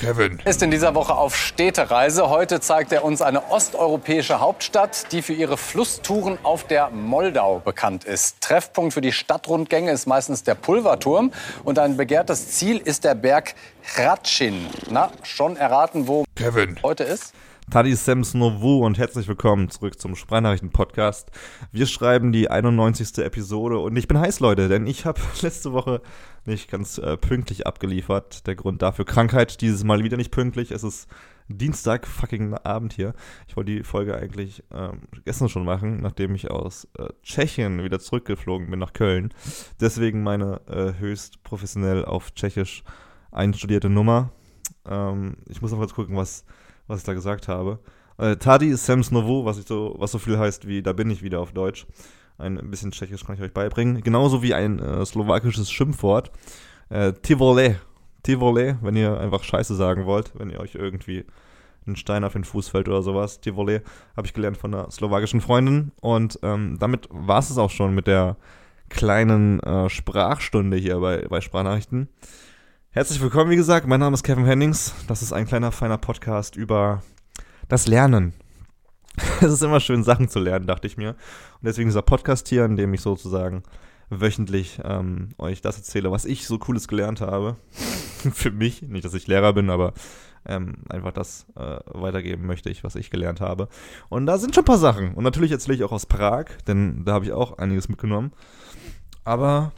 Kevin. Ist in dieser Woche auf Städtereise. Heute zeigt er uns eine osteuropäische Hauptstadt, die für ihre Flusstouren auf der Moldau bekannt ist. Treffpunkt für die Stadtrundgänge ist meistens der Pulverturm. Und ein begehrtes Ziel ist der Berg Hradschin. Na, schon erraten, wo Kevin. heute ist? Tadi Sams Novu und herzlich willkommen zurück zum Sprachnachrichten-Podcast. Wir schreiben die 91. Episode und ich bin heiß, Leute, denn ich habe letzte Woche nicht ganz äh, pünktlich abgeliefert. Der Grund dafür Krankheit, dieses Mal wieder nicht pünktlich. Es ist Dienstag, fucking Abend hier. Ich wollte die Folge eigentlich ähm, gestern schon machen, nachdem ich aus äh, Tschechien wieder zurückgeflogen bin nach Köln. Deswegen meine äh, höchst professionell auf Tschechisch einstudierte Nummer. Ähm, ich muss noch kurz gucken, was was ich da gesagt habe. Äh, Tadi ist Sams Novo, was, ich so, was so viel heißt wie da bin ich wieder auf Deutsch. Ein bisschen Tschechisch kann ich euch beibringen. Genauso wie ein äh, slowakisches Schimpfwort. Äh, Tivole. Tivole, wenn ihr einfach Scheiße sagen wollt, wenn ihr euch irgendwie einen Stein auf den Fuß fällt oder sowas. Tivole habe ich gelernt von einer slowakischen Freundin. Und ähm, damit war es auch schon mit der kleinen äh, Sprachstunde hier bei, bei Sprachnachrichten. Herzlich willkommen, wie gesagt. Mein Name ist Kevin Hennings. Das ist ein kleiner, feiner Podcast über das Lernen. Es ist immer schön, Sachen zu lernen, dachte ich mir. Und deswegen dieser Podcast hier, in dem ich sozusagen wöchentlich ähm, euch das erzähle, was ich so Cooles gelernt habe. Für mich. Nicht, dass ich Lehrer bin, aber ähm, einfach das äh, weitergeben möchte ich, was ich gelernt habe. Und da sind schon ein paar Sachen. Und natürlich erzähle ich auch aus Prag, denn da habe ich auch einiges mitgenommen. Aber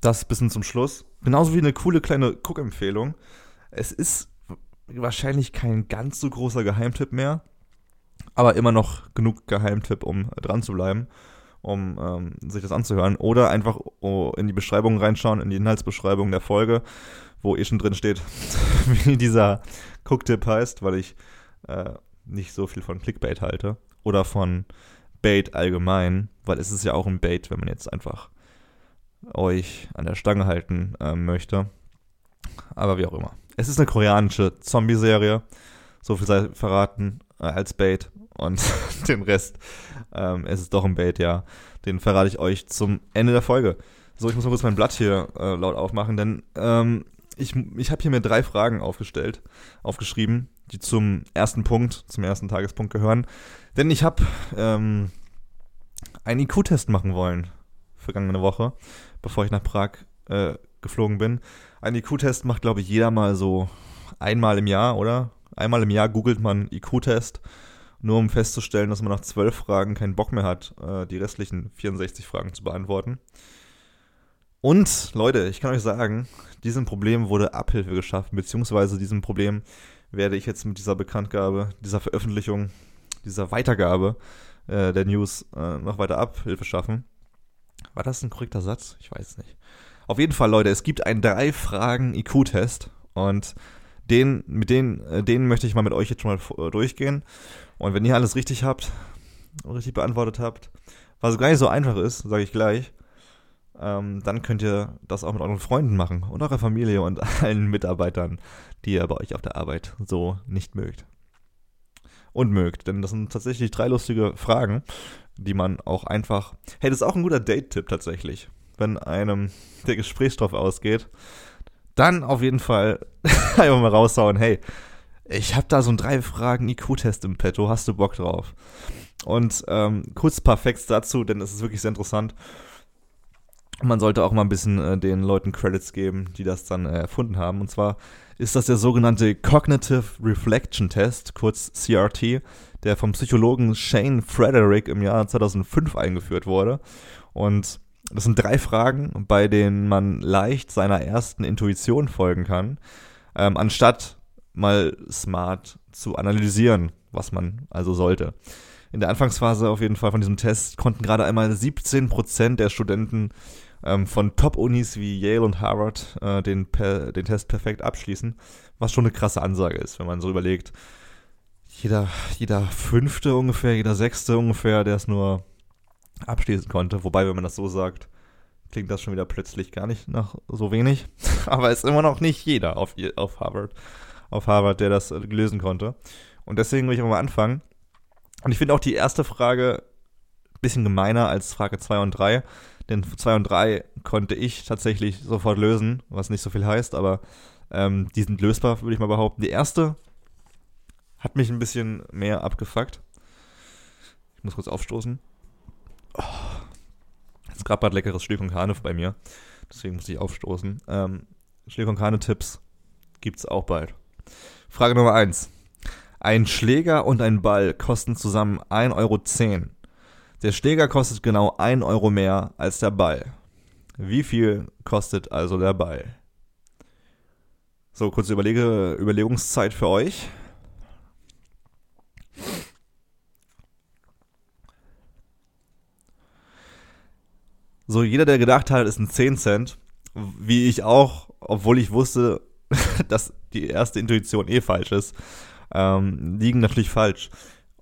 das bis zum Schluss. Genauso wie eine coole kleine Cook-Empfehlung. Es ist wahrscheinlich kein ganz so großer Geheimtipp mehr, aber immer noch genug Geheimtipp, um dran zu bleiben, um ähm, sich das anzuhören. Oder einfach oh, in die Beschreibung reinschauen, in die Inhaltsbeschreibung der Folge, wo eh schon drin steht, wie dieser Cook-Tipp heißt, weil ich äh, nicht so viel von Clickbait halte. Oder von Bait allgemein, weil es ist ja auch ein Bait, wenn man jetzt einfach euch an der Stange halten äh, möchte. Aber wie auch immer. Es ist eine koreanische Zombie-Serie. So viel sei verraten äh, als Bait. Und den Rest, ähm, es ist doch ein Bait, ja. Den verrate ich euch zum Ende der Folge. So, ich muss mal kurz mein Blatt hier äh, laut aufmachen, denn ähm, ich, ich habe hier mir drei Fragen aufgestellt, aufgeschrieben, die zum ersten Punkt, zum ersten Tagespunkt gehören. Denn ich habe ähm, einen IQ-Test machen wollen vergangene Woche, bevor ich nach Prag äh, geflogen bin. Ein IQ-Test macht, glaube ich, jeder mal so einmal im Jahr, oder? Einmal im Jahr googelt man IQ-Test, nur um festzustellen, dass man nach zwölf Fragen keinen Bock mehr hat, äh, die restlichen 64 Fragen zu beantworten. Und Leute, ich kann euch sagen, diesem Problem wurde Abhilfe geschaffen, beziehungsweise diesem Problem werde ich jetzt mit dieser Bekanntgabe, dieser Veröffentlichung, dieser Weitergabe äh, der News äh, noch weiter Abhilfe schaffen. War das ein korrekter Satz? Ich weiß nicht. Auf jeden Fall, Leute, es gibt einen drei Fragen IQ-Test und den, mit denen, äh, den möchte ich mal mit euch jetzt schon mal äh, durchgehen. Und wenn ihr alles richtig habt, richtig beantwortet habt, was gar nicht so einfach ist, sage ich gleich, ähm, dann könnt ihr das auch mit euren Freunden machen und eurer Familie und allen Mitarbeitern, die ihr bei euch auf der Arbeit so nicht mögt. Und mögt, denn das sind tatsächlich drei lustige Fragen die man auch einfach. Hey, das ist auch ein guter Date-Tipp tatsächlich. Wenn einem der Gesprächsstoff ausgeht, dann auf jeden Fall einfach mal raushauen, hey, ich habe da so einen drei Fragen IQ-Test im Petto, hast du Bock drauf? Und ähm, kurz Facts dazu, denn es ist wirklich sehr interessant. Man sollte auch mal ein bisschen äh, den Leuten Credits geben, die das dann äh, erfunden haben. Und zwar ist das der sogenannte Cognitive Reflection Test, kurz CRT der vom Psychologen Shane Frederick im Jahr 2005 eingeführt wurde. Und das sind drei Fragen, bei denen man leicht seiner ersten Intuition folgen kann, ähm, anstatt mal smart zu analysieren, was man also sollte. In der Anfangsphase auf jeden Fall von diesem Test konnten gerade einmal 17% der Studenten ähm, von Top-Unis wie Yale und Harvard äh, den, den Test perfekt abschließen, was schon eine krasse Ansage ist, wenn man so überlegt, jeder, jeder fünfte ungefähr, jeder sechste ungefähr, der es nur abschließen konnte. Wobei, wenn man das so sagt, klingt das schon wieder plötzlich gar nicht nach so wenig. Aber es ist immer noch nicht jeder auf, auf Harvard, auf Harvard, der das lösen konnte. Und deswegen will ich mal anfangen. Und ich finde auch die erste Frage ein bisschen gemeiner als Frage 2 und 3. Denn 2 und 3 konnte ich tatsächlich sofort lösen, was nicht so viel heißt, aber Ähm, die sind lösbar, würde ich mal behaupten. Die erste hat mich ein bisschen mehr abgefuckt. Ich muss kurz aufstoßen. Oh. Jetzt gerade gerade leckeres Stück und Kahne bei mir. Deswegen muss ich aufstoßen. Ähm, Schläger und Kahne-Tipps gibt's auch bald. Frage Nummer 1. Ein Schläger und ein Ball kosten zusammen 1,10 Euro. Der Schläger kostet genau 1 Euro mehr als der Ball. Wie viel kostet also der Ball? So, kurze Überlege, Überlegungszeit für euch. So, jeder, der gedacht hat, ist ein 10 Cent, wie ich auch, obwohl ich wusste, dass die erste Intuition eh falsch ist, ähm, liegen natürlich falsch.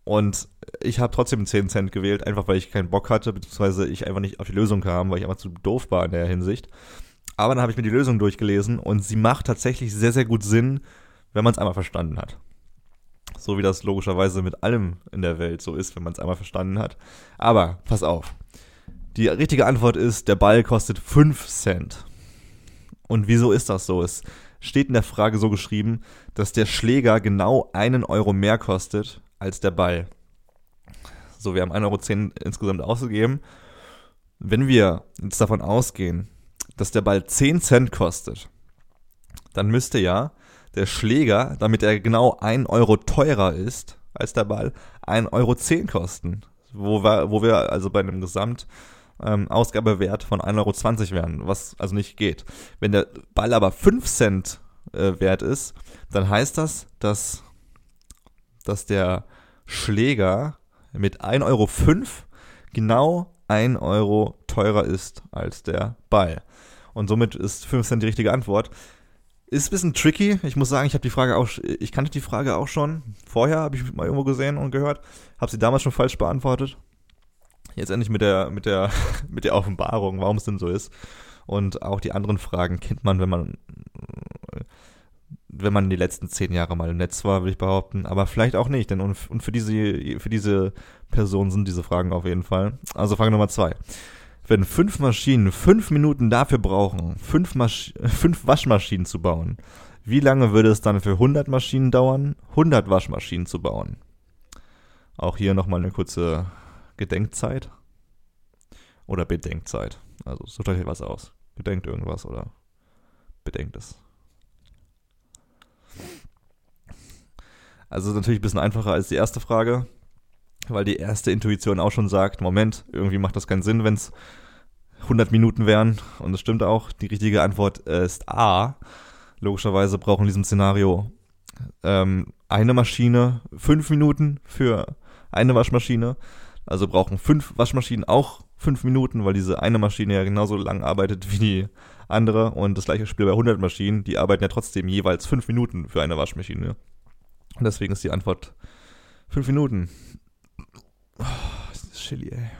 Und ich habe trotzdem 10 Cent gewählt, einfach weil ich keinen Bock hatte, beziehungsweise ich einfach nicht auf die Lösung kam, weil ich einfach zu doof war in der Hinsicht. Aber dann habe ich mir die Lösung durchgelesen und sie macht tatsächlich sehr, sehr gut Sinn, wenn man es einmal verstanden hat. So wie das logischerweise mit allem in der Welt so ist, wenn man es einmal verstanden hat. Aber pass auf. Die richtige Antwort ist, der Ball kostet 5 Cent. Und wieso ist das so? Es steht in der Frage so geschrieben, dass der Schläger genau einen Euro mehr kostet als der Ball. So, wir haben 1,10 Euro insgesamt ausgegeben. Wenn wir jetzt davon ausgehen, dass der Ball 10 Cent kostet, dann müsste ja der Schläger, damit er genau 1 Euro teurer ist als der Ball, 1,10 Euro kosten. Wo wir, wo wir also bei einem Gesamt ähm, von 1,20 Euro wären, was also nicht geht. Wenn der Ball aber 5 Cent äh, wert ist, dann heißt das, dass, dass der Schläger mit 1,05 Euro genau 1 Euro teurer ist als der Ball. Und somit ist 5 Cent die richtige Antwort. Ist ein bisschen tricky. Ich muss sagen, ich habe die Frage auch, ich kannte die Frage auch schon. Vorher habe ich mal irgendwo gesehen und gehört. Habe sie damals schon falsch beantwortet jetzt endlich mit der, mit der, mit der Offenbarung, warum es denn so ist. Und auch die anderen Fragen kennt man, wenn man, wenn man die letzten zehn Jahre mal im Netz war, würde ich behaupten. Aber vielleicht auch nicht, denn und, für diese, für diese Person sind diese Fragen auf jeden Fall. Also Frage Nummer zwei. Wenn fünf Maschinen fünf Minuten dafür brauchen, fünf, Masch fünf Waschmaschinen zu bauen, wie lange würde es dann für 100 Maschinen dauern, 100 Waschmaschinen zu bauen? Auch hier nochmal eine kurze Gedenkzeit oder Bedenkzeit. Also sucht euch was aus. Gedenkt irgendwas oder bedenkt es. Also natürlich ein bisschen einfacher als die erste Frage, weil die erste Intuition auch schon sagt, Moment, irgendwie macht das keinen Sinn, wenn es 100 Minuten wären. Und das stimmt auch. Die richtige Antwort ist A. Logischerweise brauchen in diesem Szenario ähm, eine Maschine fünf Minuten für eine Waschmaschine also brauchen fünf Waschmaschinen auch fünf Minuten, weil diese eine Maschine ja genauso lang arbeitet wie die andere. Und das gleiche Spiel bei 100 Maschinen, die arbeiten ja trotzdem jeweils fünf Minuten für eine Waschmaschine. Und deswegen ist die Antwort fünf Minuten. Oh, das ist Chili, ey.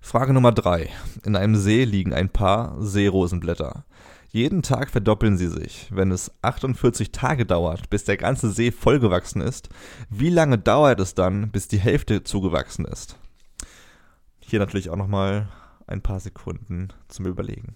Frage Nummer drei. In einem See liegen ein paar Seerosenblätter. Jeden Tag verdoppeln sie sich. Wenn es 48 Tage dauert, bis der ganze See vollgewachsen ist, wie lange dauert es dann, bis die Hälfte zugewachsen ist? Hier natürlich auch nochmal ein paar Sekunden zum Überlegen.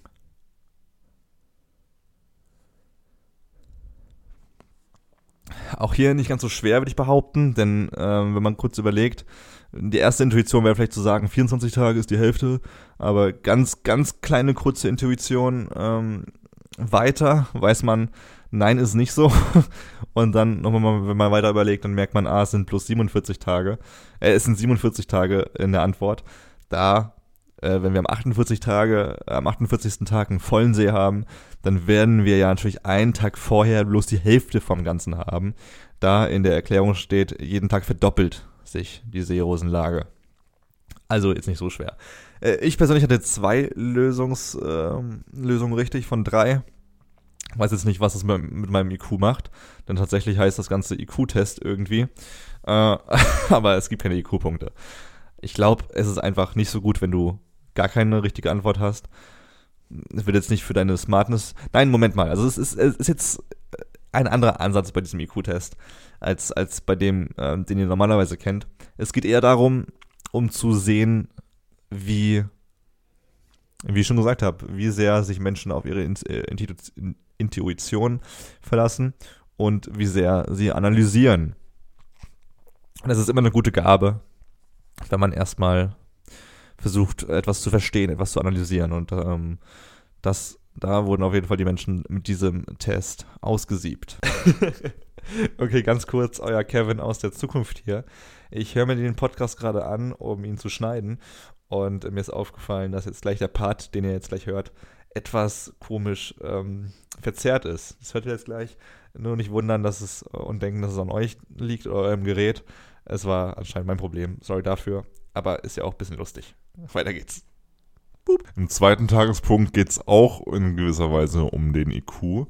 Auch hier nicht ganz so schwer, würde ich behaupten, denn äh, wenn man kurz überlegt, die erste Intuition wäre vielleicht zu sagen, 24 Tage ist die Hälfte, aber ganz, ganz kleine kurze Intuition, ähm, weiter weiß man, nein, ist nicht so. Und dann nochmal, wenn man weiter überlegt, dann merkt man, ah, es sind plus 47 Tage. Äh, es sind 47 Tage in der Antwort. Da, äh, wenn wir am 48 Tage, am 48. Tag einen vollen See haben, dann werden wir ja natürlich einen Tag vorher bloß die Hälfte vom Ganzen haben. Da in der Erklärung steht, jeden Tag verdoppelt sich die Seerosenlage. Also jetzt nicht so schwer. Äh, ich persönlich hatte zwei Lösungs, äh, Lösungen richtig von drei. Weiß jetzt nicht, was es mit meinem IQ macht, denn tatsächlich heißt das ganze IQ-Test irgendwie. Äh, aber es gibt keine IQ-Punkte. Ich glaube, es ist einfach nicht so gut, wenn du gar keine richtige Antwort hast. Es wird jetzt nicht für deine Smartness. Nein, Moment mal. Also es ist, es ist jetzt ein anderer Ansatz bei diesem IQ-Test als, als bei dem, äh, den ihr normalerweise kennt. Es geht eher darum, um zu sehen, wie, wie ich schon gesagt habe, wie sehr sich Menschen auf ihre äh, Intuition verlassen und wie sehr sie analysieren. Das ist immer eine gute Gabe, wenn man erstmal versucht, etwas zu verstehen, etwas zu analysieren. Und ähm, das, da wurden auf jeden Fall die Menschen mit diesem Test ausgesiebt. okay, ganz kurz, euer Kevin aus der Zukunft hier. Ich höre mir den Podcast gerade an, um ihn zu schneiden. Und mir ist aufgefallen, dass jetzt gleich der Part, den ihr jetzt gleich hört, etwas komisch ähm, verzerrt ist. Das hört ihr jetzt gleich. Nur nicht wundern, dass es und denken, dass es an euch liegt oder eurem Gerät. Es war anscheinend mein Problem. Sorry dafür. Aber ist ja auch ein bisschen lustig. Weiter geht's. Boop. Im zweiten Tagespunkt geht es auch in gewisser Weise um den IQ.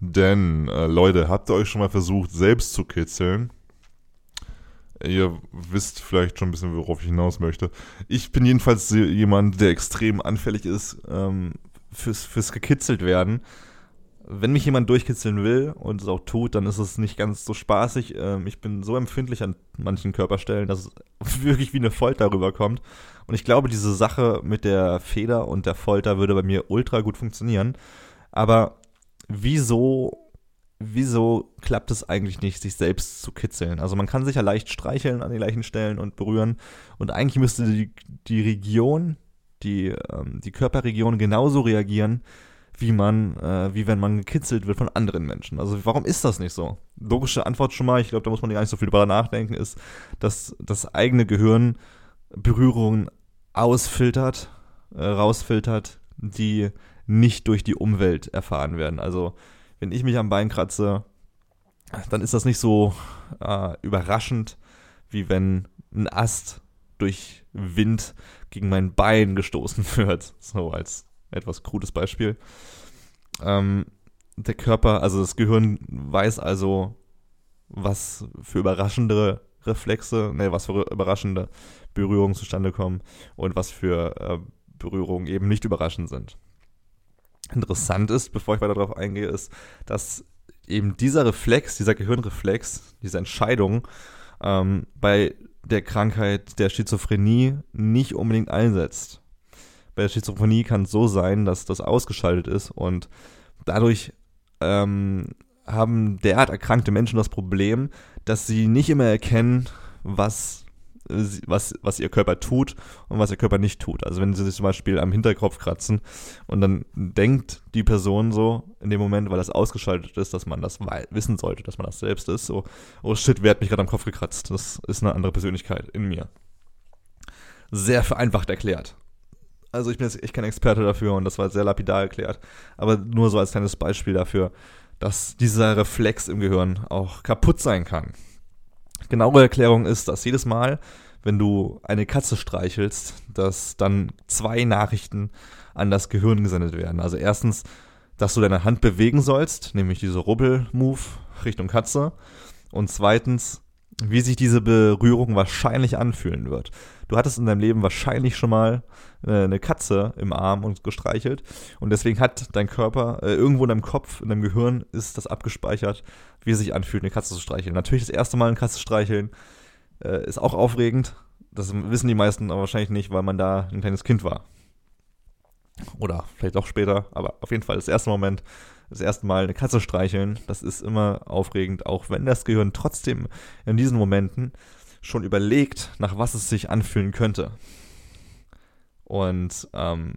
Denn, äh, Leute, habt ihr euch schon mal versucht, selbst zu kitzeln? Ihr wisst vielleicht schon ein bisschen, worauf ich hinaus möchte. Ich bin jedenfalls jemand, der extrem anfällig ist ähm, fürs, fürs gekitzelt werden. Wenn mich jemand durchkitzeln will und es auch tut, dann ist es nicht ganz so spaßig. Ähm, ich bin so empfindlich an manchen Körperstellen, dass es wirklich wie eine Folter rüberkommt. Und ich glaube, diese Sache mit der Feder und der Folter würde bei mir ultra gut funktionieren. Aber wieso wieso klappt es eigentlich nicht, sich selbst zu kitzeln? Also man kann sich ja leicht streicheln an den gleichen Stellen und berühren und eigentlich müsste die, die Region, die, ähm, die Körperregion genauso reagieren, wie man, äh, wie wenn man gekitzelt wird von anderen Menschen. Also warum ist das nicht so? Logische Antwort schon mal, ich glaube, da muss man gar nicht so viel drüber nachdenken, ist, dass das eigene Gehirn Berührungen ausfiltert, äh, rausfiltert, die nicht durch die Umwelt erfahren werden. Also wenn ich mich am Bein kratze, dann ist das nicht so äh, überraschend, wie wenn ein Ast durch Wind gegen mein Bein gestoßen wird. So als etwas krudes Beispiel. Ähm, der Körper, also das Gehirn weiß also, was für überraschende Reflexe, ne, was für überraschende Berührungen zustande kommen und was für äh, Berührungen eben nicht überraschend sind interessant ist, bevor ich weiter darauf eingehe, ist, dass eben dieser Reflex, dieser Gehirnreflex, diese Entscheidung ähm, bei der Krankheit der Schizophrenie nicht unbedingt einsetzt. Bei der Schizophrenie kann es so sein, dass das ausgeschaltet ist und dadurch ähm, haben derart erkrankte Menschen das Problem, dass sie nicht immer erkennen, was was, was ihr Körper tut und was ihr Körper nicht tut. Also wenn sie sich zum Beispiel am Hinterkopf kratzen und dann denkt die Person so in dem Moment, weil das ausgeschaltet ist, dass man das wissen sollte, dass man das selbst ist, so, oh shit, wer hat mich gerade am Kopf gekratzt? Das ist eine andere Persönlichkeit in mir. Sehr vereinfacht erklärt. Also ich bin jetzt echt kein Experte dafür und das war sehr lapidar erklärt, aber nur so als kleines Beispiel dafür, dass dieser Reflex im Gehirn auch kaputt sein kann genaue Erklärung ist, dass jedes Mal, wenn du eine Katze streichelst, dass dann zwei Nachrichten an das Gehirn gesendet werden. Also erstens, dass du deine Hand bewegen sollst, nämlich diese Rubbel-Move Richtung Katze. Und zweitens, wie sich diese Berührung wahrscheinlich anfühlen wird. Du hattest in deinem Leben wahrscheinlich schon mal eine Katze im Arm und gestreichelt und deswegen hat dein Körper äh, irgendwo in deinem Kopf, in deinem Gehirn ist das abgespeichert, wie es sich anfühlt, eine Katze zu streicheln. Natürlich das erste Mal eine Katze streicheln äh, ist auch aufregend. Das wissen die meisten aber wahrscheinlich nicht, weil man da ein kleines Kind war. Oder vielleicht auch später, aber auf jeden Fall das erste Moment, das erste Mal eine Katze streicheln, das ist immer aufregend, auch wenn das Gehirn trotzdem in diesen Momenten schon überlegt, nach was es sich anfühlen könnte. Und ähm,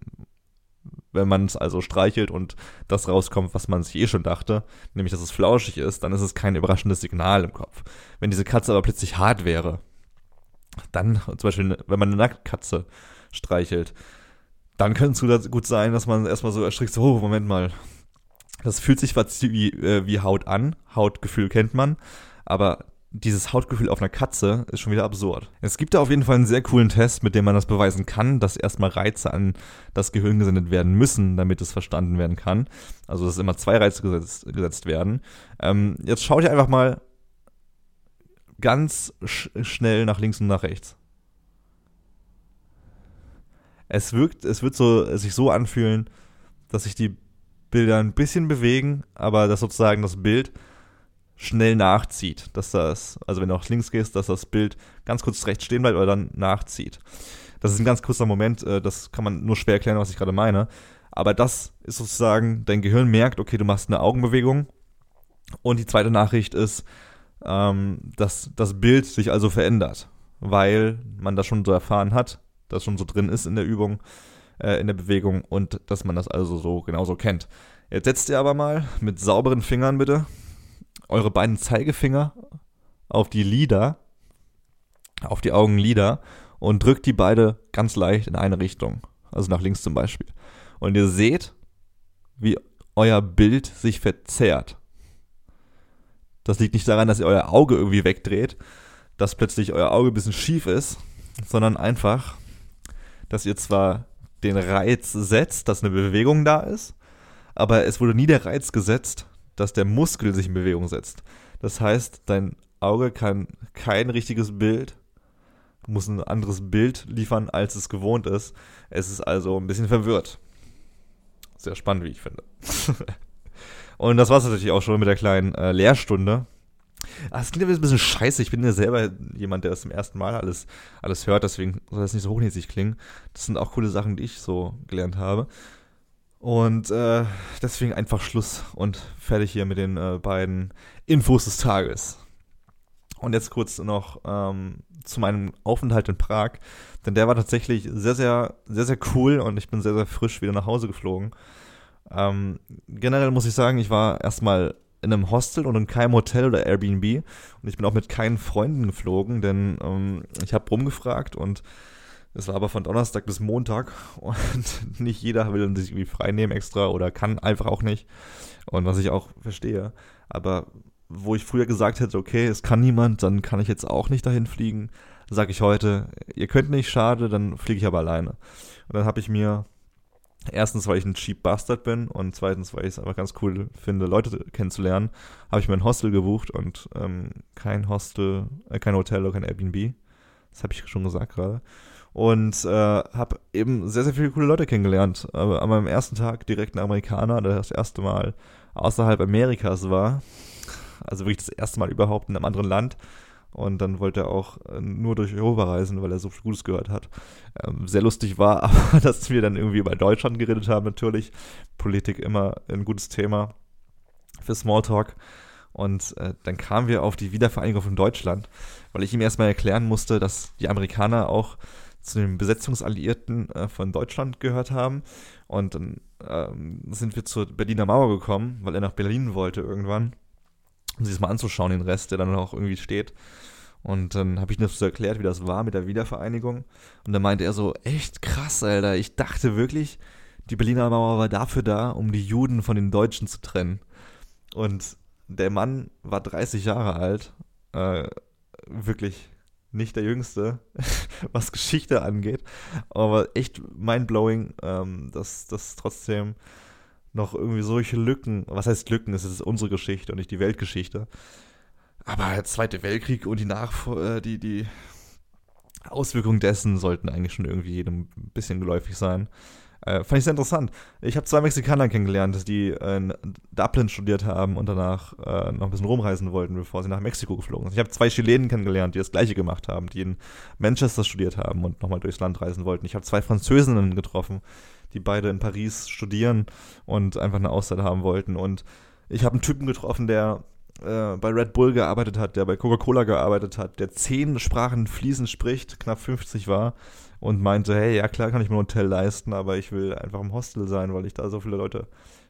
wenn man es also streichelt und das rauskommt, was man sich eh schon dachte, nämlich dass es flauschig ist, dann ist es kein überraschendes Signal im Kopf. Wenn diese Katze aber plötzlich hart wäre, dann, zum Beispiel, wenn man eine Nacktkatze streichelt, dann könnte es gut sein, dass man erstmal so erschrickt, so, oh, Moment mal. Das fühlt sich wie, äh, wie Haut an. Hautgefühl kennt man. Aber dieses Hautgefühl auf einer Katze ist schon wieder absurd. Es gibt da auf jeden Fall einen sehr coolen Test, mit dem man das beweisen kann, dass erstmal Reize an das Gehirn gesendet werden müssen, damit es verstanden werden kann. Also dass immer zwei Reize gesetzt, gesetzt werden. Ähm, jetzt schaut ihr einfach mal ganz sch schnell nach links und nach rechts. Es wirkt, es wird so, sich so anfühlen, dass sich die Bilder ein bisschen bewegen, aber dass sozusagen das Bild schnell nachzieht, dass das, also wenn du nach links gehst, dass das Bild ganz kurz rechts stehen bleibt oder dann nachzieht. Das ist ein ganz kurzer Moment, äh, das kann man nur schwer erklären, was ich gerade meine. Aber das ist sozusagen, dein Gehirn merkt, okay, du machst eine Augenbewegung. Und die zweite Nachricht ist, ähm, dass das Bild sich also verändert, weil man das schon so erfahren hat, das schon so drin ist in der Übung, äh, in der Bewegung und dass man das also so genauso kennt. Jetzt setzt ihr aber mal mit sauberen Fingern bitte eure beiden Zeigefinger auf die Lider, auf die Augenlider und drückt die beide ganz leicht in eine Richtung, also nach links zum Beispiel. Und ihr seht, wie euer Bild sich verzerrt. Das liegt nicht daran, dass ihr euer Auge irgendwie wegdreht, dass plötzlich euer Auge ein bisschen schief ist, sondern einfach, dass ihr zwar den Reiz setzt, dass eine Bewegung da ist, aber es wurde nie der Reiz gesetzt, dass der Muskel sich in Bewegung setzt. Das heißt, dein Auge kann kein richtiges Bild, muss ein anderes Bild liefern, als es gewohnt ist. Es ist also ein bisschen verwirrt. Sehr spannend, wie ich finde. Und das war es natürlich auch schon mit der kleinen äh, Lehrstunde. Ah, das klingt ein bisschen scheiße. Ich bin ja selber jemand, der das zum ersten Mal alles, alles hört, deswegen soll das nicht so hochnäsig klingen. Das sind auch coole Sachen, die ich so gelernt habe. Und äh, deswegen einfach Schluss und fertig hier mit den äh, beiden Infos des Tages. Und jetzt kurz noch ähm, zu meinem Aufenthalt in Prag, denn der war tatsächlich sehr, sehr, sehr, sehr cool und ich bin sehr, sehr frisch wieder nach Hause geflogen. Ähm, generell muss ich sagen, ich war erstmal in einem Hostel und in keinem Hotel oder Airbnb und ich bin auch mit keinen Freunden geflogen, denn ähm, ich habe rumgefragt und es war aber von Donnerstag bis Montag und nicht jeder will sich irgendwie frei nehmen extra oder kann einfach auch nicht. Und was ich auch verstehe. Aber wo ich früher gesagt hätte, okay, es kann niemand, dann kann ich jetzt auch nicht dahin fliegen, sage ich heute, ihr könnt nicht, schade, dann fliege ich aber alleine. Und dann habe ich mir erstens, weil ich ein Cheap Bastard bin und zweitens, weil ich es einfach ganz cool finde, Leute kennenzulernen, habe ich mir ein Hostel gebucht und ähm, kein Hostel, äh, kein Hotel oder kein Airbnb. Das habe ich schon gesagt gerade und äh, habe eben sehr, sehr viele coole Leute kennengelernt. Aber an meinem ersten Tag direkt ein Amerikaner, der das erste Mal außerhalb Amerikas war. Also wirklich das erste Mal überhaupt in einem anderen Land. Und dann wollte er auch äh, nur durch Europa reisen, weil er so viel Gutes gehört hat. Ähm, sehr lustig war aber, dass wir dann irgendwie über Deutschland geredet haben, natürlich. Politik immer ein gutes Thema für Smalltalk. Und äh, dann kamen wir auf die Wiedervereinigung von Deutschland, weil ich ihm erstmal erklären musste, dass die Amerikaner auch zu den Besetzungsalliierten äh, von Deutschland gehört haben. Und dann ähm, sind wir zur Berliner Mauer gekommen, weil er nach Berlin wollte irgendwann, um sich das mal anzuschauen, den Rest, der dann auch irgendwie steht. Und dann habe ich ihm das so erklärt, wie das war mit der Wiedervereinigung. Und dann meinte er so, echt krass, Alter. Ich dachte wirklich, die Berliner Mauer war dafür da, um die Juden von den Deutschen zu trennen. Und der Mann war 30 Jahre alt. Äh, wirklich nicht der Jüngste, was Geschichte angeht. Aber echt mindblowing, ähm, dass das trotzdem noch irgendwie solche Lücken, was heißt Lücken, es ist unsere Geschichte und nicht die Weltgeschichte. Aber der Zweite Weltkrieg und die, Nach äh, die, die Auswirkungen dessen sollten eigentlich schon irgendwie jedem ein bisschen geläufig sein. Äh, fand ich sehr interessant. Ich habe zwei Mexikaner kennengelernt, die in Dublin studiert haben und danach äh, noch ein bisschen rumreisen wollten, bevor sie nach Mexiko geflogen sind. Ich habe zwei Chilenen kennengelernt, die das gleiche gemacht haben, die in Manchester studiert haben und nochmal durchs Land reisen wollten. Ich habe zwei Französinnen getroffen, die beide in Paris studieren und einfach eine Auszeit haben wollten. Und ich habe einen Typen getroffen, der äh, bei Red Bull gearbeitet hat, der bei Coca-Cola gearbeitet hat, der zehn Sprachen fließend spricht, knapp 50 war und meinte, hey, ja klar kann ich mir ein Hotel leisten, aber ich will einfach im Hostel sein, weil ich da so viele Leute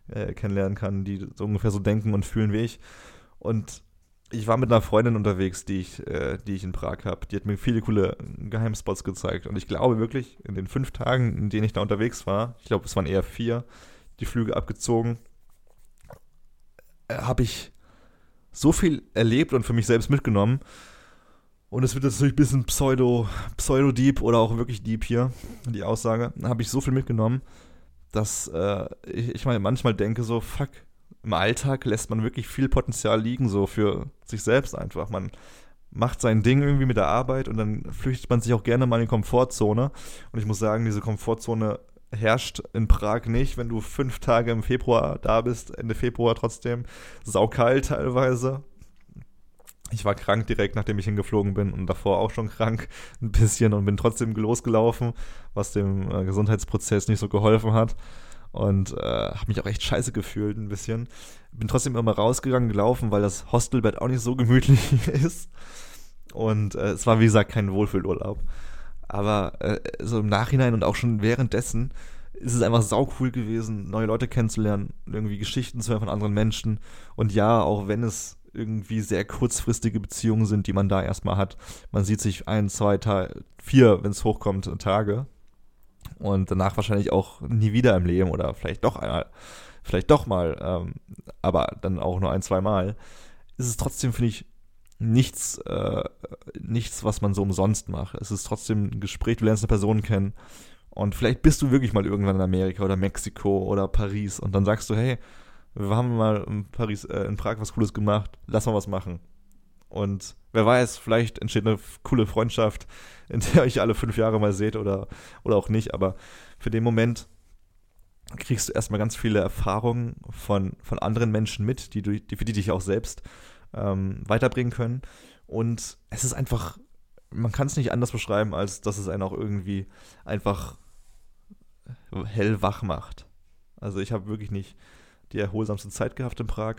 äh, kennenlernen kann, die so ungefähr so denken und fühlen wie ich. Und ich war mit einer Freundin unterwegs, die ich, äh, die ich in Prag habe. Die hat mir viele coole Geheimspots gezeigt. Und ich glaube wirklich, in den fünf Tagen, in denen ich da unterwegs war, ich glaube, es waren eher vier, die Flüge abgezogen, äh, habe ich so viel erlebt und für mich selbst mitgenommen. Und es wird jetzt natürlich ein bisschen pseudo, pseudo-deep oder auch wirklich deep hier, die Aussage. Da habe ich so viel mitgenommen, dass äh, ich, ich meine, manchmal denke so, fuck, im Alltag lässt man wirklich viel Potenzial liegen, so für sich selbst einfach. Man macht sein Ding irgendwie mit der Arbeit und dann flüchtet man sich auch gerne mal in die Komfortzone. Und ich muss sagen, diese Komfortzone herrscht in Prag nicht, wenn du fünf Tage im Februar da bist, Ende Februar trotzdem, saukalt teilweise. Ich war krank direkt, nachdem ich hingeflogen bin und davor auch schon krank ein bisschen und bin trotzdem losgelaufen, was dem äh, Gesundheitsprozess nicht so geholfen hat. Und äh, habe mich auch echt scheiße gefühlt ein bisschen. Bin trotzdem immer rausgegangen, gelaufen, weil das Hostelbett auch nicht so gemütlich ist. Und äh, es war, wie gesagt, kein Wohlfühlurlaub. Aber äh, so im Nachhinein und auch schon währenddessen ist es einfach sau cool gewesen, neue Leute kennenzulernen, irgendwie Geschichten zu hören von anderen Menschen. Und ja, auch wenn es irgendwie sehr kurzfristige Beziehungen sind, die man da erstmal hat. Man sieht sich ein, zwei, vier, wenn es hochkommt, Tage. Und danach wahrscheinlich auch nie wieder im Leben oder vielleicht doch einmal, vielleicht doch mal, ähm, aber dann auch nur ein, zwei Mal. Ist es trotzdem, finde ich, nichts, äh, nichts, was man so umsonst macht. Es ist trotzdem ein Gespräch, du lernst eine Person kennen und vielleicht bist du wirklich mal irgendwann in Amerika oder Mexiko oder Paris und dann sagst du, hey, wir haben mal in Paris, äh, in Prag was Cooles gemacht, lass mal was machen. Und wer weiß, vielleicht entsteht eine coole Freundschaft, in der euch alle fünf Jahre mal seht oder, oder auch nicht. Aber für den Moment kriegst du erstmal ganz viele Erfahrungen von, von anderen Menschen mit, die, du, die für die dich auch selbst ähm, weiterbringen können. Und es ist einfach, man kann es nicht anders beschreiben, als dass es einen auch irgendwie einfach hellwach macht. Also ich habe wirklich nicht die erholsamste Zeit gehabt in Prag.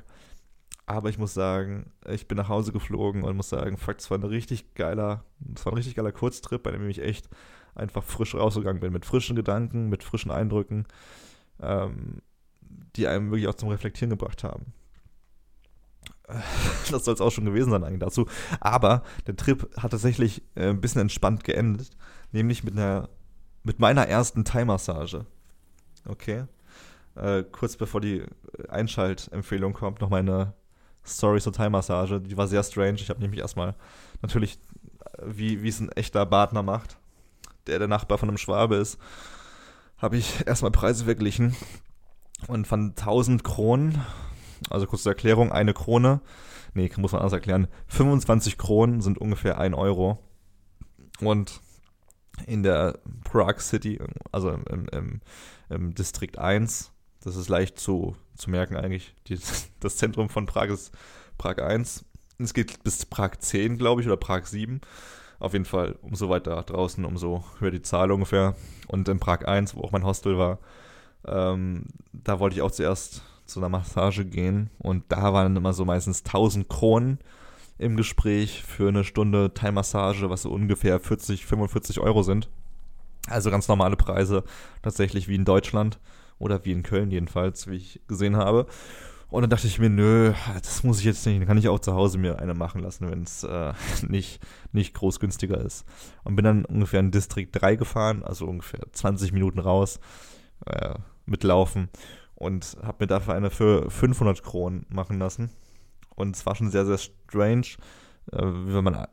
Aber ich muss sagen, ich bin nach Hause geflogen und muss sagen, fuck, es war ein richtig geiler, es war ein richtig geiler Kurztrip, bei dem ich echt einfach frisch rausgegangen bin, mit frischen Gedanken, mit frischen Eindrücken, ähm, die einem wirklich auch zum Reflektieren gebracht haben. Das soll es auch schon gewesen sein eigentlich dazu. Aber der Trip hat tatsächlich äh, ein bisschen entspannt geendet, nämlich mit einer, mit meiner ersten Thai-Massage. Okay äh, kurz bevor die Einschaltempfehlung kommt, noch meine Story zur Thai-Massage. Die war sehr strange. Ich habe nämlich erstmal natürlich, wie, wie es ein echter Partner macht, der der Nachbar von einem Schwabe ist, habe ich erstmal Preise verglichen und von 1000 Kronen, also kurz zur Erklärung, eine Krone, nee, muss man anders erklären, 25 Kronen sind ungefähr 1 Euro. Und in der Prague City, also im, im, im Distrikt 1, das ist leicht zu, zu merken eigentlich. Die, das Zentrum von Prag ist Prag 1. Es geht bis Prag 10, glaube ich, oder Prag 7. Auf jeden Fall, umso weiter draußen, umso höher die Zahl ungefähr. Und in Prag 1, wo auch mein Hostel war, ähm, da wollte ich auch zuerst zu einer Massage gehen. Und da waren immer so meistens 1000 Kronen im Gespräch für eine Stunde Thai-Massage, was so ungefähr 40, 45 Euro sind. Also ganz normale Preise, tatsächlich wie in Deutschland. Oder wie in Köln jedenfalls, wie ich gesehen habe. Und dann dachte ich mir, nö, das muss ich jetzt nicht. Dann kann ich auch zu Hause mir eine machen lassen, wenn es äh, nicht, nicht groß günstiger ist. Und bin dann ungefähr in Distrikt 3 gefahren, also ungefähr 20 Minuten raus, äh, mitlaufen. Und habe mir dafür eine für 500 Kronen machen lassen. Und es war schon sehr, sehr strange. Äh, wenn man, äh,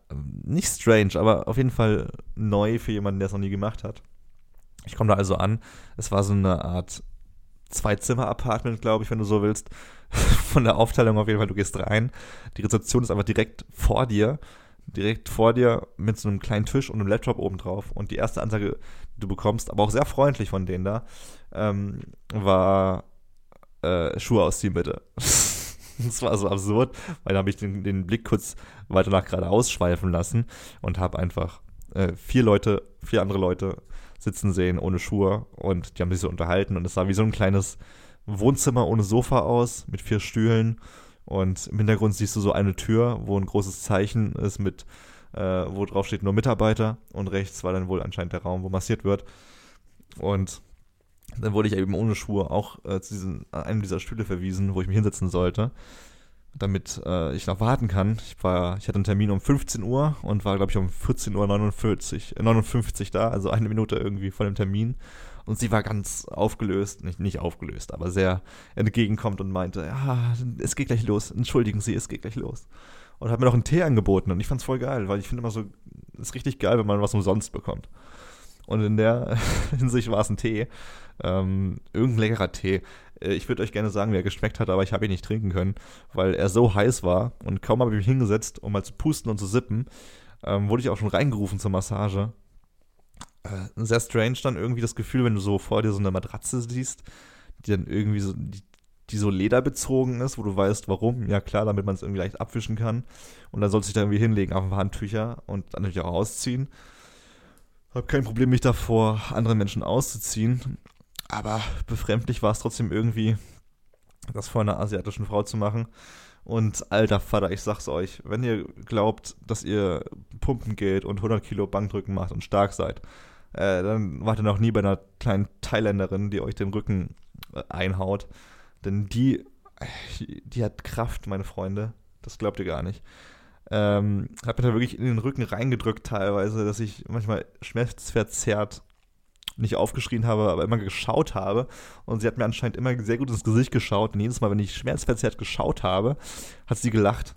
nicht strange, aber auf jeden Fall neu für jemanden, der es noch nie gemacht hat. Ich komme da also an. Es war so eine Art Zwei-Zimmer-Apartment, glaube ich, wenn du so willst. Von der Aufteilung auf jeden Fall, du gehst rein. Die Rezeption ist einfach direkt vor dir. Direkt vor dir mit so einem kleinen Tisch und einem Laptop oben drauf. Und die erste Ansage, die du bekommst, aber auch sehr freundlich von denen da, ähm, war äh, Schuhe ausziehen bitte. das war so absurd, weil da habe ich den, den, Blick kurz weiter nach gerade ausschweifen lassen und habe einfach äh, vier Leute, vier andere Leute sitzen sehen ohne Schuhe und die haben sich so unterhalten und es sah wie so ein kleines Wohnzimmer ohne Sofa aus mit vier Stühlen und im Hintergrund siehst du so eine Tür, wo ein großes Zeichen ist mit, äh, wo drauf steht nur Mitarbeiter und rechts war dann wohl anscheinend der Raum, wo massiert wird und dann wurde ich eben ohne Schuhe auch äh, zu diesen, einem dieser Stühle verwiesen, wo ich mich hinsetzen sollte damit äh, ich noch warten kann. Ich war, ich hatte einen Termin um 15 Uhr und war, glaube ich, um 14.49 Uhr 49, äh, 59 da, also eine Minute irgendwie vor dem Termin. Und sie war ganz aufgelöst, nicht, nicht aufgelöst, aber sehr entgegenkommt und meinte, ja, es geht gleich los, entschuldigen Sie, es geht gleich los. Und hat mir noch einen Tee angeboten und ich fand's voll geil, weil ich finde immer so, es ist richtig geil, wenn man was umsonst bekommt. Und in der Hinsicht war es ein Tee, ähm, irgendein leckerer Tee. Äh, ich würde euch gerne sagen, wie er geschmeckt hat, aber ich habe ihn nicht trinken können, weil er so heiß war und kaum habe ich mich hingesetzt, um mal zu pusten und zu sippen, ähm, wurde ich auch schon reingerufen zur Massage. Äh, sehr strange dann irgendwie das Gefühl, wenn du so vor dir so eine Matratze siehst, die dann irgendwie so, die, die so lederbezogen ist, wo du weißt, warum. Ja klar, damit man es irgendwie leicht abwischen kann. Und dann sollst du dich da irgendwie hinlegen auf ein paar Handtücher und dann natürlich auch ausziehen. Hab kein Problem, mich davor anderen Menschen auszuziehen. Aber befremdlich war es trotzdem irgendwie, das vor einer asiatischen Frau zu machen. Und alter Vater, ich sag's euch, wenn ihr glaubt, dass ihr pumpen geht und 100 Kilo Bankdrücken macht und stark seid, äh, dann wart ihr noch nie bei einer kleinen Thailänderin, die euch den Rücken äh, einhaut. Denn die, die hat Kraft, meine Freunde. Das glaubt ihr gar nicht. Ähm, hat mir da wirklich in den Rücken reingedrückt teilweise, dass ich manchmal schmerzverzerrt nicht aufgeschrien habe, aber immer geschaut habe. Und sie hat mir anscheinend immer sehr gut ins Gesicht geschaut. Und jedes Mal, wenn ich schmerzverzerrt geschaut habe, hat sie gelacht.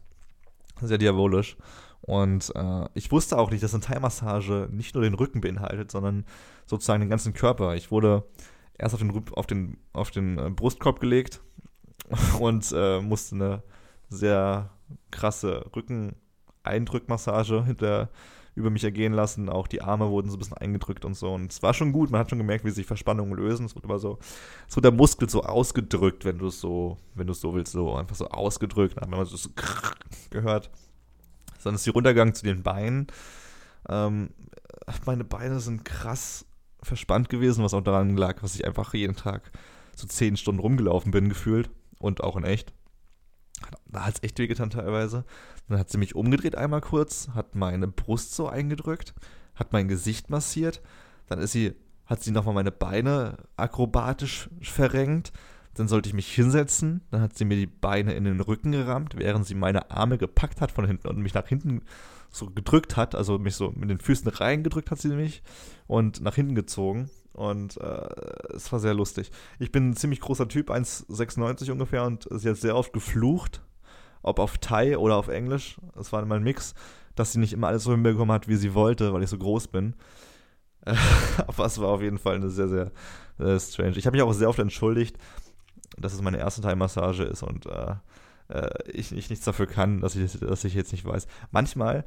Sehr diabolisch. Und äh, ich wusste auch nicht, dass eine Thai-Massage nicht nur den Rücken beinhaltet, sondern sozusagen den ganzen Körper. Ich wurde erst auf den, auf den, auf den äh, Brustkorb gelegt und äh, musste eine sehr krasse Rückeneindrückmassage hinter über mich ergehen lassen. Auch die Arme wurden so ein bisschen eingedrückt und so. Und es war schon gut. Man hat schon gemerkt, wie sich Verspannungen lösen. Es wird aber so, es wird der Muskel so ausgedrückt, wenn du es so, wenn du es so willst, so einfach so ausgedrückt. Dann hat man so gehört. Dann ist die Runtergang zu den Beinen. Ähm, meine Beine sind krass verspannt gewesen, was auch daran lag, dass ich einfach jeden Tag so zehn Stunden rumgelaufen bin, gefühlt. Und auch in echt. Da hat es echt wehgetan teilweise. Dann hat sie mich umgedreht einmal kurz, hat meine Brust so eingedrückt, hat mein Gesicht massiert. Dann ist sie, hat sie nochmal meine Beine akrobatisch verrenkt. Dann sollte ich mich hinsetzen. Dann hat sie mir die Beine in den Rücken gerammt, während sie meine Arme gepackt hat von hinten und mich nach hinten so gedrückt hat. Also mich so mit den Füßen reingedrückt hat sie mich und nach hinten gezogen. Und äh, es war sehr lustig. Ich bin ein ziemlich großer Typ, 1,96 ungefähr, und sie hat sehr oft geflucht ob auf Thai oder auf Englisch. Es war immer ein Mix, dass sie nicht immer alles so hinbekommen hat, wie sie wollte, weil ich so groß bin. Aber es war auf jeden Fall eine sehr, sehr äh, strange. Ich habe mich auch sehr oft entschuldigt, dass es meine erste Thai-Massage ist und äh, äh, ich, ich, nichts dafür kann, dass ich, dass ich jetzt nicht weiß. Manchmal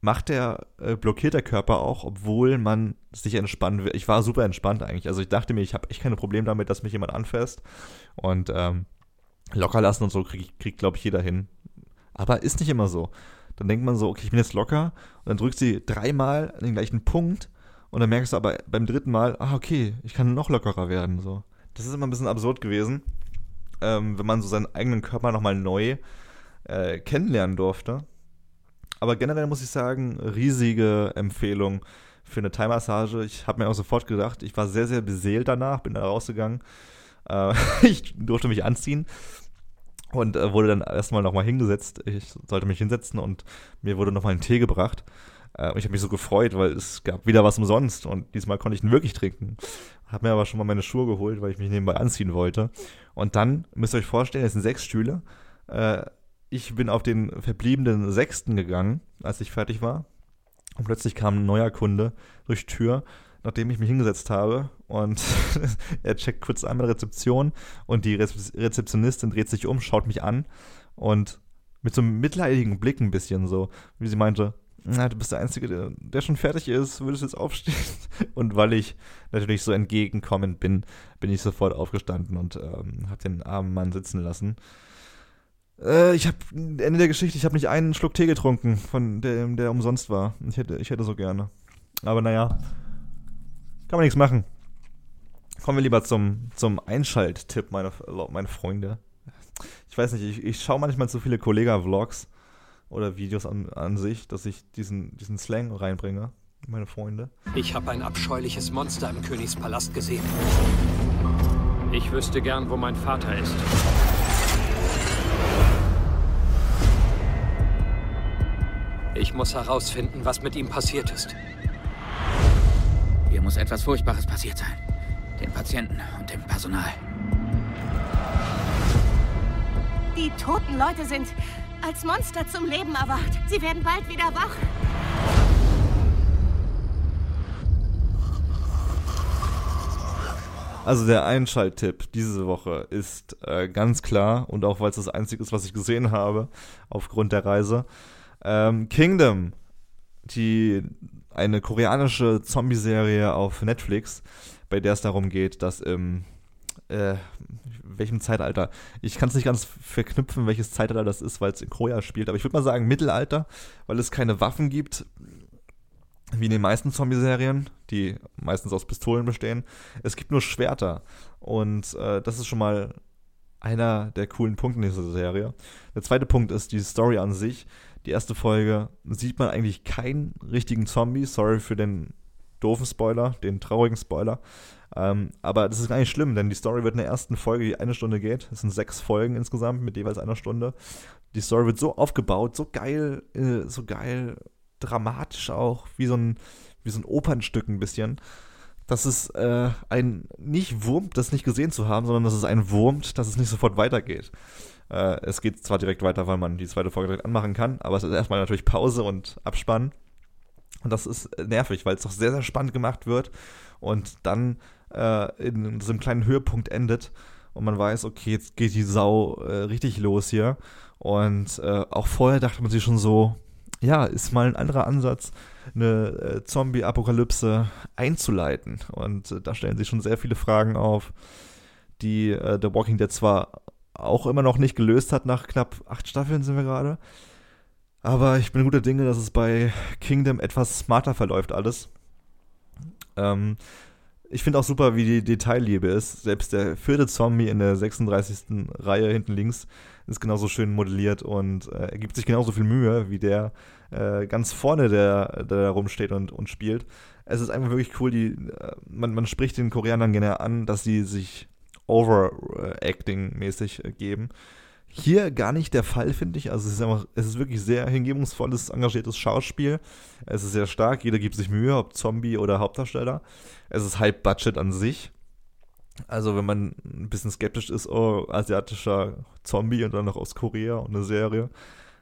macht der, äh, blockiert der Körper auch, obwohl man sich entspannen will. Ich war super entspannt eigentlich. Also ich dachte mir, ich habe echt keine Probleme damit, dass mich jemand anfasst. Und ähm, locker lassen und so kriegt, krieg, glaube ich, jeder hin. Aber ist nicht immer so. Dann denkt man so, okay, ich bin jetzt locker und dann drückt sie dreimal an den gleichen Punkt und dann merkst du aber beim dritten Mal, ah, okay, ich kann noch lockerer werden. So. Das ist immer ein bisschen absurd gewesen, ähm, wenn man so seinen eigenen Körper nochmal neu äh, kennenlernen durfte. Aber generell muss ich sagen, riesige Empfehlung für eine Thai-Massage. Ich habe mir auch sofort gedacht, ich war sehr, sehr beseelt danach, bin da rausgegangen. Äh, ich durfte mich anziehen und äh, wurde dann erstmal nochmal hingesetzt. Ich sollte mich hinsetzen und mir wurde nochmal ein Tee gebracht. Äh, ich habe mich so gefreut, weil es gab wieder was umsonst und diesmal konnte ich ihn wirklich trinken. Habe mir aber schon mal meine Schuhe geholt, weil ich mich nebenbei anziehen wollte. Und dann müsst ihr euch vorstellen, es sind sechs Stühle. Äh, ich bin auf den verbliebenen sechsten gegangen, als ich fertig war. Und plötzlich kam ein neuer Kunde durch die Tür nachdem ich mich hingesetzt habe. Und er checkt kurz einmal Rezeption und die Rezeptionistin dreht sich um, schaut mich an und mit so einem mitleidigen Blick ein bisschen so, wie sie meinte, na, du bist der Einzige, der, der schon fertig ist, würdest jetzt aufstehen? Und weil ich natürlich so entgegenkommend bin, bin ich sofort aufgestanden und ähm, habe den armen Mann sitzen lassen. Äh, ich habe Ende der Geschichte, ich habe nicht einen Schluck Tee getrunken, von dem der umsonst war. Ich hätte, ich hätte so gerne. Aber naja, kann man nichts machen. Kommen wir lieber zum, zum Einschalttipp, meine, meine Freunde. Ich weiß nicht, ich, ich schaue manchmal zu viele Kollega-Vlogs oder Videos an, an sich, dass ich diesen, diesen Slang reinbringe, meine Freunde. Ich habe ein abscheuliches Monster im Königspalast gesehen. Ich wüsste gern, wo mein Vater ist. Ich muss herausfinden, was mit ihm passiert ist. Hier muss etwas Furchtbares passiert sein. Den Patienten und dem Personal. Die toten Leute sind als Monster zum Leben erwacht. Sie werden bald wieder wach. Also der Einschalttipp diese Woche ist äh, ganz klar und auch weil es das einzige ist, was ich gesehen habe aufgrund der Reise. Ähm, Kingdom, die eine koreanische Zombie-Serie auf Netflix, bei der es darum geht, dass im äh, welchem Zeitalter. Ich kann es nicht ganz verknüpfen, welches Zeitalter das ist, weil es in Kroja spielt, aber ich würde mal sagen Mittelalter, weil es keine Waffen gibt, wie in den meisten Zombie-Serien, die meistens aus Pistolen bestehen. Es gibt nur Schwerter. Und äh, das ist schon mal einer der coolen Punkte in dieser Serie. Der zweite Punkt ist die Story an sich. Die erste Folge sieht man eigentlich keinen richtigen Zombie. Sorry für den doofen Spoiler, den traurigen Spoiler. Ähm, aber das ist gar nicht schlimm, denn die Story wird in der ersten Folge, die eine Stunde geht, es sind sechs Folgen insgesamt mit jeweils einer Stunde. Die Story wird so aufgebaut, so geil, äh, so geil dramatisch auch, wie so ein, wie so ein Opernstück ein bisschen, dass es äh, ein nicht wurmt, das nicht gesehen zu haben, sondern dass es einen wurmt, dass es nicht sofort weitergeht. Äh, es geht zwar direkt weiter, weil man die zweite Folge direkt anmachen kann, aber es ist erstmal natürlich Pause und Abspann. Und das ist nervig, weil es doch sehr, sehr spannend gemacht wird und dann äh, in einem kleinen Höhepunkt endet und man weiß, okay, jetzt geht die Sau äh, richtig los hier. Und äh, auch vorher dachte man sich schon so, ja, ist mal ein anderer Ansatz, eine äh, Zombie-Apokalypse einzuleiten. Und äh, da stellen sich schon sehr viele Fragen auf, die äh, The Walking Dead zwar auch immer noch nicht gelöst hat, nach knapp acht Staffeln sind wir gerade. Aber ich bin guter Dinge, dass es bei Kingdom etwas smarter verläuft alles. Ähm, ich finde auch super, wie die Detailliebe ist. Selbst der vierte Zombie in der 36. Reihe hinten links ist genauso schön modelliert und äh, er gibt sich genauso viel Mühe wie der äh, ganz vorne, der, der da rumsteht und, und spielt. Es ist einfach wirklich cool, die, äh, man, man spricht den Koreanern gerne an, dass sie sich Overacting-mäßig äh, geben. Hier gar nicht der Fall, finde ich. Also es ist einfach, es ist wirklich sehr hingebungsvolles, engagiertes Schauspiel. Es ist sehr stark, jeder gibt sich Mühe, ob Zombie oder Hauptdarsteller. Es ist High Budget an sich. Also wenn man ein bisschen skeptisch ist, oh, asiatischer Zombie und dann noch aus Korea und eine Serie.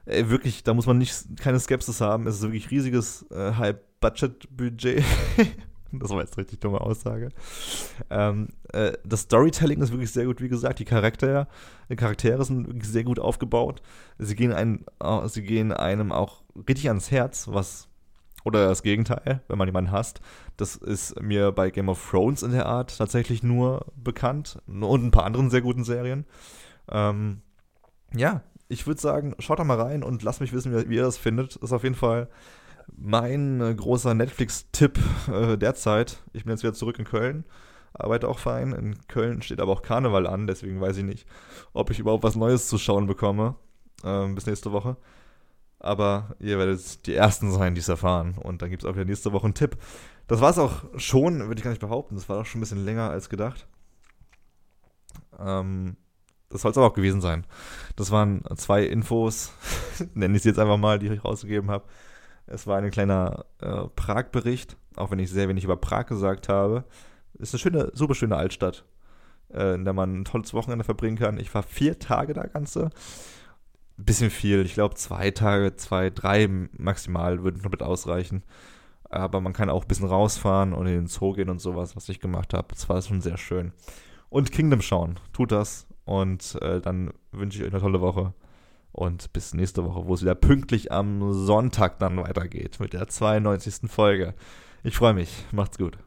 Ey, wirklich, da muss man nicht keine Skepsis haben. Es ist wirklich riesiges äh, High-Budget-Budget. Das war jetzt eine richtig dumme Aussage. Ähm, äh, das Storytelling ist wirklich sehr gut, wie gesagt. Die Charaktere, die Charaktere sind wirklich sehr gut aufgebaut. Sie gehen, einem, äh, sie gehen einem auch richtig ans Herz, was oder das Gegenteil, wenn man jemanden hasst. Das ist mir bei Game of Thrones in der Art tatsächlich nur bekannt und ein paar anderen sehr guten Serien. Ähm, ja, ich würde sagen, schaut da mal rein und lasst mich wissen, wie, wie ihr das findet. Ist auf jeden Fall mein äh, großer Netflix-Tipp äh, derzeit. Ich bin jetzt wieder zurück in Köln, arbeite auch fein. In Köln steht aber auch Karneval an, deswegen weiß ich nicht, ob ich überhaupt was Neues zu schauen bekomme äh, bis nächste Woche. Aber ihr werdet die Ersten sein, die es erfahren. Und dann gibt es auch wieder nächste Woche einen Tipp. Das war es auch schon, würde ich gar nicht behaupten. Das war auch schon ein bisschen länger als gedacht. Ähm, das soll es aber auch gewesen sein. Das waren zwei Infos, nenne ich sie jetzt einfach mal, die ich rausgegeben habe. Es war ein kleiner äh, Prag-Bericht, auch wenn ich sehr wenig über Prag gesagt habe. Ist eine schöne, super schöne Altstadt, äh, in der man ein tolles Wochenende verbringen kann. Ich war vier Tage da ganze. Bisschen viel, ich glaube zwei Tage, zwei, drei maximal würden mit ausreichen. Aber man kann auch ein bisschen rausfahren und in den Zoo gehen und sowas, was ich gemacht habe. Das war schon sehr schön. Und Kingdom schauen, tut das. Und äh, dann wünsche ich euch eine tolle Woche. Und bis nächste Woche, wo es wieder pünktlich am Sonntag dann weitergeht mit der 92. Folge. Ich freue mich. Macht's gut.